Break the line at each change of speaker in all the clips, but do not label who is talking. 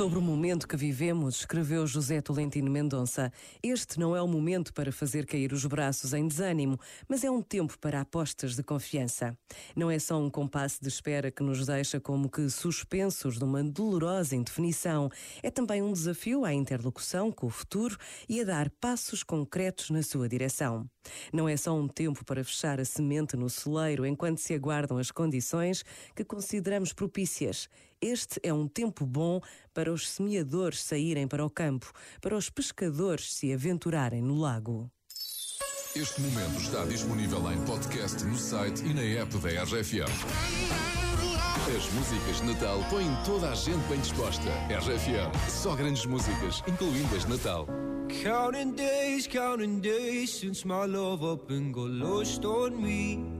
Sobre o momento que vivemos, escreveu José Tolentino Mendonça, este não é o momento para fazer cair os braços em desânimo, mas é um tempo para apostas de confiança. Não é só um compasso de espera que nos deixa como que suspensos numa dolorosa indefinição, é também um desafio à interlocução com o futuro e a dar passos concretos na sua direção. Não é só um tempo para fechar a semente no celeiro enquanto se aguardam as condições que consideramos propícias. Este é um tempo bom para os semeadores saírem para o campo, para os pescadores se aventurarem no lago.
Este momento está disponível em podcast no site e na app da RFM. As músicas de Natal põem toda a gente bem disposta. RFM, só grandes músicas, incluindo as de Natal.
Counting days, counting days since my love up and got lost on me.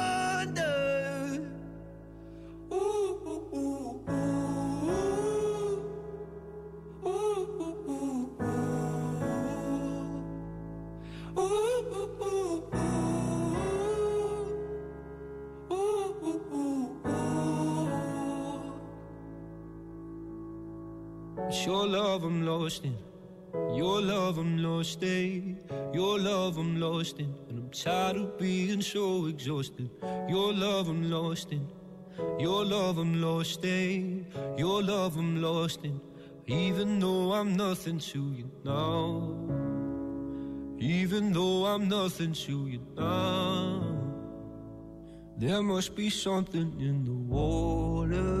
It's your love I'm lost in. Your love I'm lost in. Your love I'm lost in. And I'm tired of being so exhausted. Your love I'm lost in. Your love I'm lost in. Your love I'm lost in. Even though I'm nothing to you now. Even though I'm nothing to you now. There must be something in the water.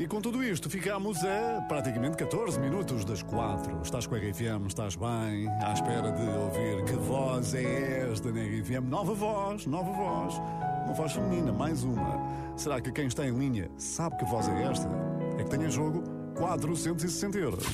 E com tudo isto, ficamos a praticamente 14 minutos das 4. Estás com a RFM, estás bem, à espera de ouvir que voz é esta na RFM. Nova voz, nova voz. Uma voz feminina, mais uma. Será que quem está em linha sabe que voz é esta? É que tem em jogo 460 euros.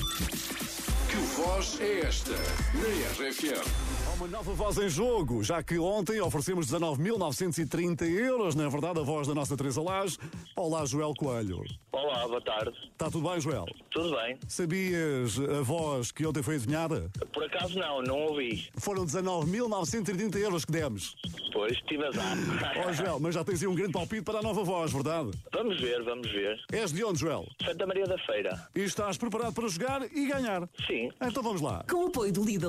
Que voz é esta na RFM?
Uma nova voz em jogo, já que ontem oferecemos 19.930 euros, na verdade, a voz da nossa Teresa Lage. Olá, Joel Coelho.
Olá, boa tarde.
Está tudo bem, Joel?
Tudo bem?
Sabias a voz que ontem foi adivinhada?
Por acaso não, não ouvi.
Foram 19.930 euros que demos.
Pois, tive azar.
Ó, Joel, mas já tens aí um grande palpite para a nova voz, verdade?
Vamos ver, vamos ver.
És de onde, Joel?
Santa Maria da Feira.
E estás preparado para jogar e ganhar?
Sim.
Então vamos lá.
Com o apoio do Lidl.